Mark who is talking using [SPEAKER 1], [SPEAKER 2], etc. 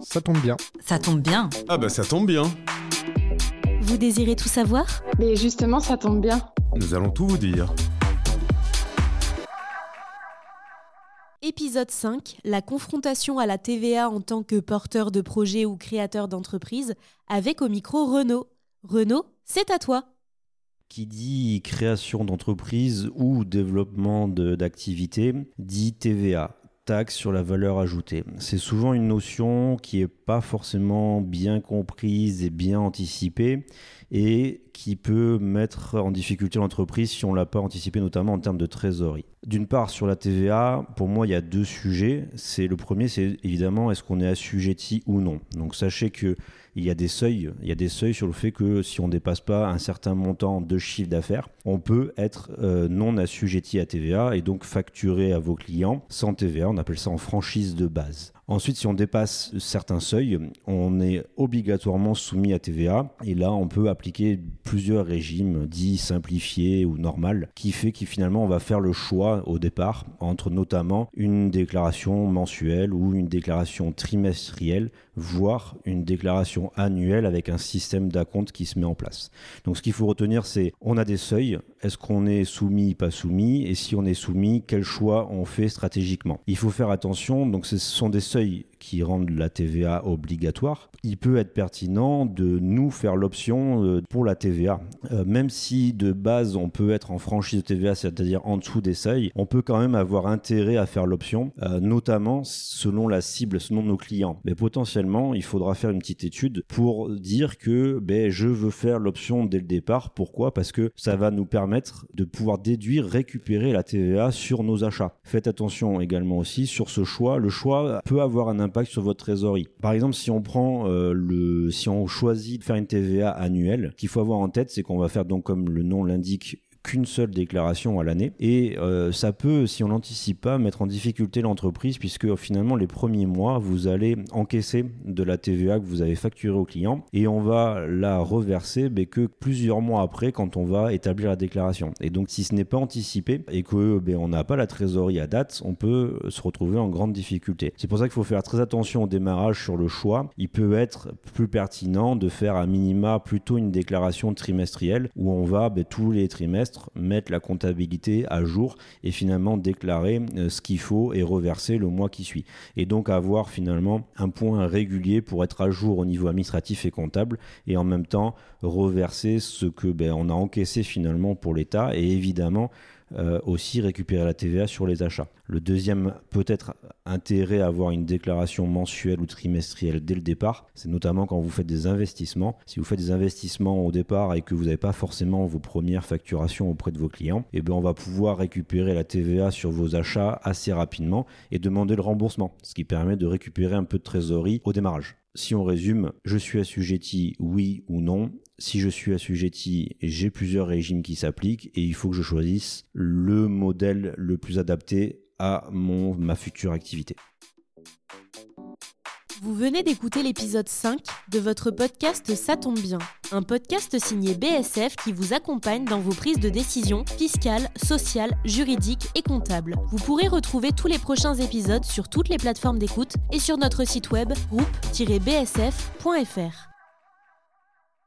[SPEAKER 1] Ça tombe bien.
[SPEAKER 2] Ça tombe bien.
[SPEAKER 3] Ah bah ça tombe bien.
[SPEAKER 4] Vous désirez tout savoir?
[SPEAKER 5] Mais justement, ça tombe bien.
[SPEAKER 3] Nous allons tout vous dire.
[SPEAKER 4] Épisode 5, la confrontation à la TVA en tant que porteur de projet ou créateur d'entreprise, avec au micro Renaud. Renaud, c'est à toi.
[SPEAKER 6] Qui dit création d'entreprise ou développement d'activité dit TVA, taxe sur la valeur ajoutée. C'est souvent une notion qui n'est pas forcément bien comprise et bien anticipée et qui peut mettre en difficulté l'entreprise si on ne l'a pas anticipé, notamment en termes de trésorerie. D'une part, sur la TVA, pour moi, il y a deux sujets. C'est le premier, c'est évidemment est-ce qu'on est assujetti ou non. Donc sachez que il y a des seuils, il y a des seuils sur le fait que si on ne dépasse pas un certain montant de chiffre d'affaires, on peut être euh, non assujetti à TVA et donc facturer à vos clients sans TVA. On appelle ça en franchise de base. Ensuite, si on dépasse certains seuils, on est obligatoirement soumis à TVA. Et là, on peut appliquer plusieurs régimes dits simplifiés ou normal, qui fait que finalement, on va faire le choix au départ entre notamment une déclaration mensuelle ou une déclaration trimestrielle, voire une déclaration annuelle avec un système d'acompte qui se met en place. Donc, ce qu'il faut retenir, c'est on a des seuils. Est-ce qu'on est soumis, pas soumis Et si on est soumis, quel choix on fait stratégiquement Il faut faire attention. Donc, ce sont des seuils qui rendent la TVA obligatoire, il peut être pertinent de nous faire l'option euh, pour la TVA. Euh, même si de base on peut être en franchise de TVA, c'est-à-dire en dessous des seuils, on peut quand même avoir intérêt à faire l'option, euh, notamment selon la cible, selon nos clients. Mais potentiellement, il faudra faire une petite étude pour dire que ben, je veux faire l'option dès le départ. Pourquoi? Parce que ça va nous permettre de pouvoir déduire, récupérer la TVA sur nos achats. Faites attention également aussi sur ce choix. Le choix peut avoir un impact sur votre trésorerie. Par exemple, si on prend euh, le, si on choisit de faire une TVA annuelle, qu'il faut avoir en tête, c'est qu'on va faire donc comme le nom l'indique qu'une seule déclaration à l'année. Et euh, ça peut, si on n'anticipe pas, mettre en difficulté l'entreprise puisque finalement les premiers mois, vous allez encaisser de la TVA que vous avez facturée au client et on va la reverser mais que plusieurs mois après quand on va établir la déclaration. Et donc si ce n'est pas anticipé et que ben, on n'a pas la trésorerie à date, on peut se retrouver en grande difficulté. C'est pour ça qu'il faut faire très attention au démarrage sur le choix. Il peut être plus pertinent de faire à minima plutôt une déclaration trimestrielle où on va ben, tous les trimestres mettre la comptabilité à jour et finalement déclarer euh, ce qu'il faut et reverser le mois qui suit. Et donc avoir finalement un point régulier pour être à jour au niveau administratif et comptable et en même temps reverser ce que ben, on a encaissé finalement pour l'État et évidemment euh, aussi récupérer la TVA sur les achats. Le deuxième peut-être intérêt à avoir une déclaration mensuelle ou trimestrielle dès le départ, c'est notamment quand vous faites des investissements. Si vous faites des investissements au départ et que vous n'avez pas forcément vos premières facturations auprès de vos clients, eh bien on va pouvoir récupérer la TVA sur vos achats assez rapidement et demander le remboursement, ce qui permet de récupérer un peu de trésorerie au démarrage. Si on résume, je suis assujetti oui ou non. Si je suis assujetti, j'ai plusieurs régimes qui s'appliquent et il faut que je choisisse le modèle le plus adapté à mon, ma future activité.
[SPEAKER 4] Vous venez d'écouter l'épisode 5 de votre podcast Ça tombe bien, un podcast signé BSF qui vous accompagne dans vos prises de décision fiscales, sociales, juridiques et comptables. Vous pourrez retrouver tous les prochains épisodes sur toutes les plateformes d'écoute et sur notre site web groupe-bsf.fr.